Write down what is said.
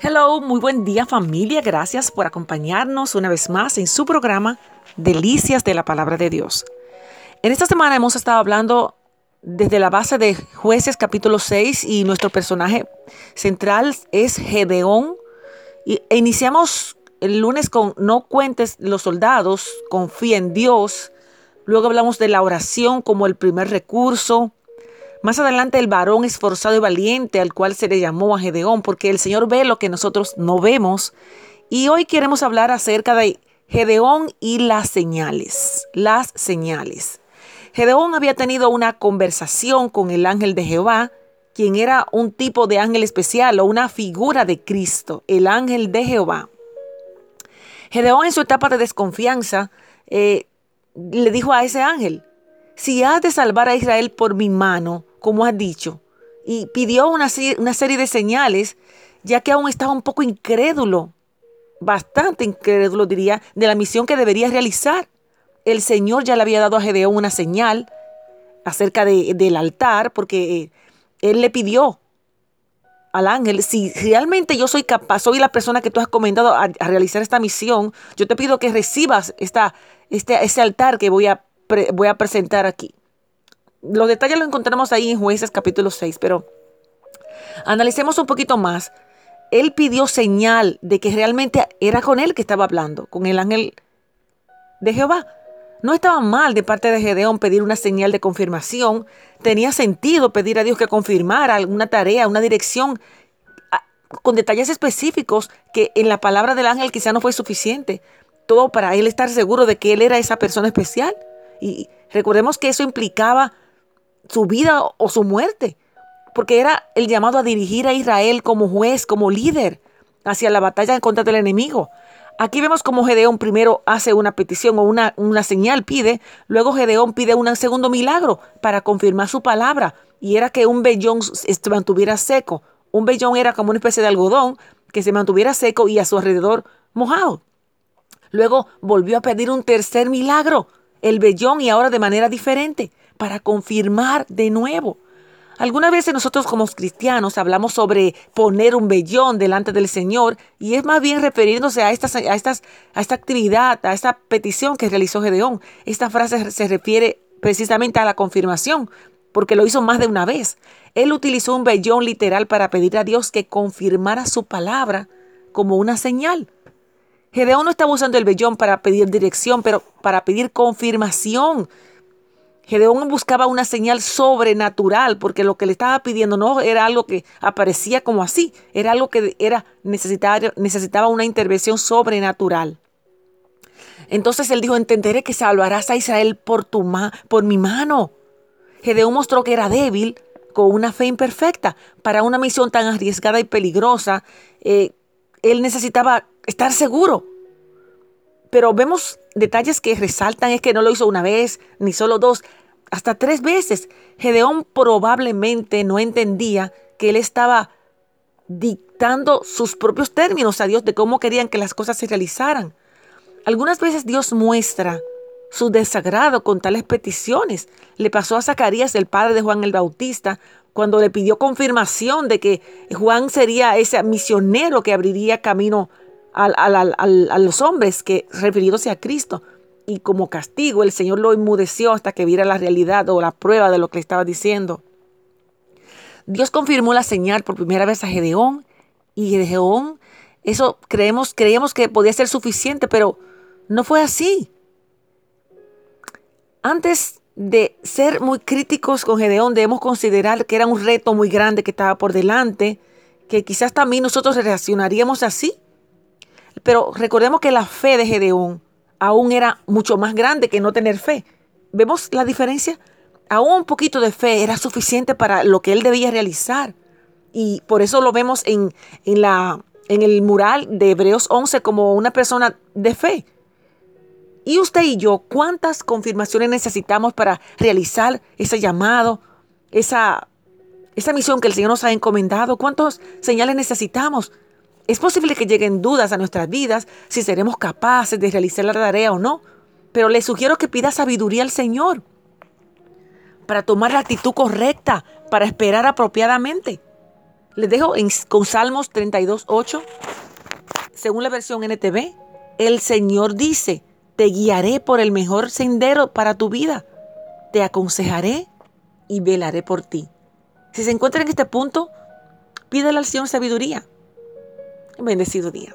Hello, muy buen día familia. Gracias por acompañarnos una vez más en su programa Delicias de la Palabra de Dios. En esta semana hemos estado hablando desde la base de jueces capítulo 6 y nuestro personaje central es Gedeón. Y, e iniciamos el lunes con no cuentes los soldados, confía en Dios. Luego hablamos de la oración como el primer recurso. Más adelante el varón esforzado y valiente al cual se le llamó a Gedeón, porque el Señor ve lo que nosotros no vemos. Y hoy queremos hablar acerca de Gedeón y las señales. Las señales. Gedeón había tenido una conversación con el ángel de Jehová, quien era un tipo de ángel especial o una figura de Cristo, el ángel de Jehová. Gedeón en su etapa de desconfianza eh, le dijo a ese ángel, si has de salvar a Israel por mi mano, como has dicho, y pidió una, una serie de señales, ya que aún estaba un poco incrédulo, bastante incrédulo diría, de la misión que debería realizar. El Señor ya le había dado a Gedeón una señal acerca del altar, porque eh, él le pidió al ángel, si realmente yo soy capaz, soy la persona que tú has comendado a, realizar esta misión, yo te pido que recibas esta, este, ese altar que voy a, voy a presentar aquí. Los detalles los encontramos ahí en Jueces capítulo 6, pero analicemos un poquito más. Él pidió señal de que realmente era con él que estaba hablando, con el ángel de Jehová. No estaba mal de parte de Gedeón pedir una señal de confirmación. Tenía sentido pedir a Dios que confirmara alguna tarea, una dirección con detalles específicos que en la palabra del ángel quizá no fue suficiente. Todo para él estar seguro de que él era esa persona especial. Y recordemos que eso implicaba su vida o su muerte, porque era el llamado a dirigir a Israel como juez, como líder hacia la batalla en contra del enemigo. Aquí vemos como Gedeón primero hace una petición o una, una señal pide, luego Gedeón pide un segundo milagro para confirmar su palabra y era que un vellón se mantuviera seco. Un vellón era como una especie de algodón que se mantuviera seco y a su alrededor mojado. Luego volvió a pedir un tercer milagro, el vellón y ahora de manera diferente para confirmar de nuevo. Algunas veces nosotros como cristianos hablamos sobre poner un vellón delante del Señor y es más bien refiriéndose a, estas, a, estas, a esta actividad, a esta petición que realizó Gedeón. Esta frase se refiere precisamente a la confirmación porque lo hizo más de una vez. Él utilizó un vellón literal para pedir a Dios que confirmara su palabra como una señal. Gedeón no estaba usando el vellón para pedir dirección, pero para pedir confirmación Gedeón buscaba una señal sobrenatural porque lo que le estaba pidiendo no era algo que aparecía como así, era algo que era necesitaba, una intervención sobrenatural. Entonces él dijo, entenderé que salvarás a Israel por, tu por mi mano. Gedeón mostró que era débil con una fe imperfecta. Para una misión tan arriesgada y peligrosa, eh, él necesitaba estar seguro. Pero vemos detalles que resaltan es que no lo hizo una vez, ni solo dos, hasta tres veces. Gedeón probablemente no entendía que él estaba dictando sus propios términos a Dios de cómo querían que las cosas se realizaran. Algunas veces Dios muestra su desagrado con tales peticiones. Le pasó a Zacarías, el padre de Juan el Bautista, cuando le pidió confirmación de que Juan sería ese misionero que abriría camino a, los hombres, que refiriéndose a Cristo. Y como castigo, el Señor lo enmudeció hasta que viera la realidad o la prueba de lo que le estaba diciendo. Dios confirmó la señal por primera vez a Gedeón y Gedeón, eso creemos, creíamos que podía ser suficiente, pero no fue así. Antes de ser muy críticos con Gedeón, debemos considerar que era un reto muy grande que estaba por delante, que quizás también nosotros reaccionaríamos así. Pero recordemos que la fe de Gedeón aún era mucho más grande que no tener fe. ¿Vemos la diferencia? Aún un poquito de fe era suficiente para lo que él debía realizar. Y por eso lo vemos en, en, la, en el mural de Hebreos 11 como una persona de fe. Y usted y yo, ¿cuántas confirmaciones necesitamos para realizar ese llamado, esa, esa misión que el Señor nos ha encomendado? ¿Cuántas señales necesitamos? Es posible que lleguen dudas a nuestras vidas si seremos capaces de realizar la tarea o no, pero le sugiero que pida sabiduría al Señor para tomar la actitud correcta, para esperar apropiadamente. Les dejo con Salmos 32, 8. Según la versión NTV, el Señor dice, te guiaré por el mejor sendero para tu vida. Te aconsejaré y velaré por ti. Si se encuentra en este punto, pídele al Señor sabiduría. Bendecido día.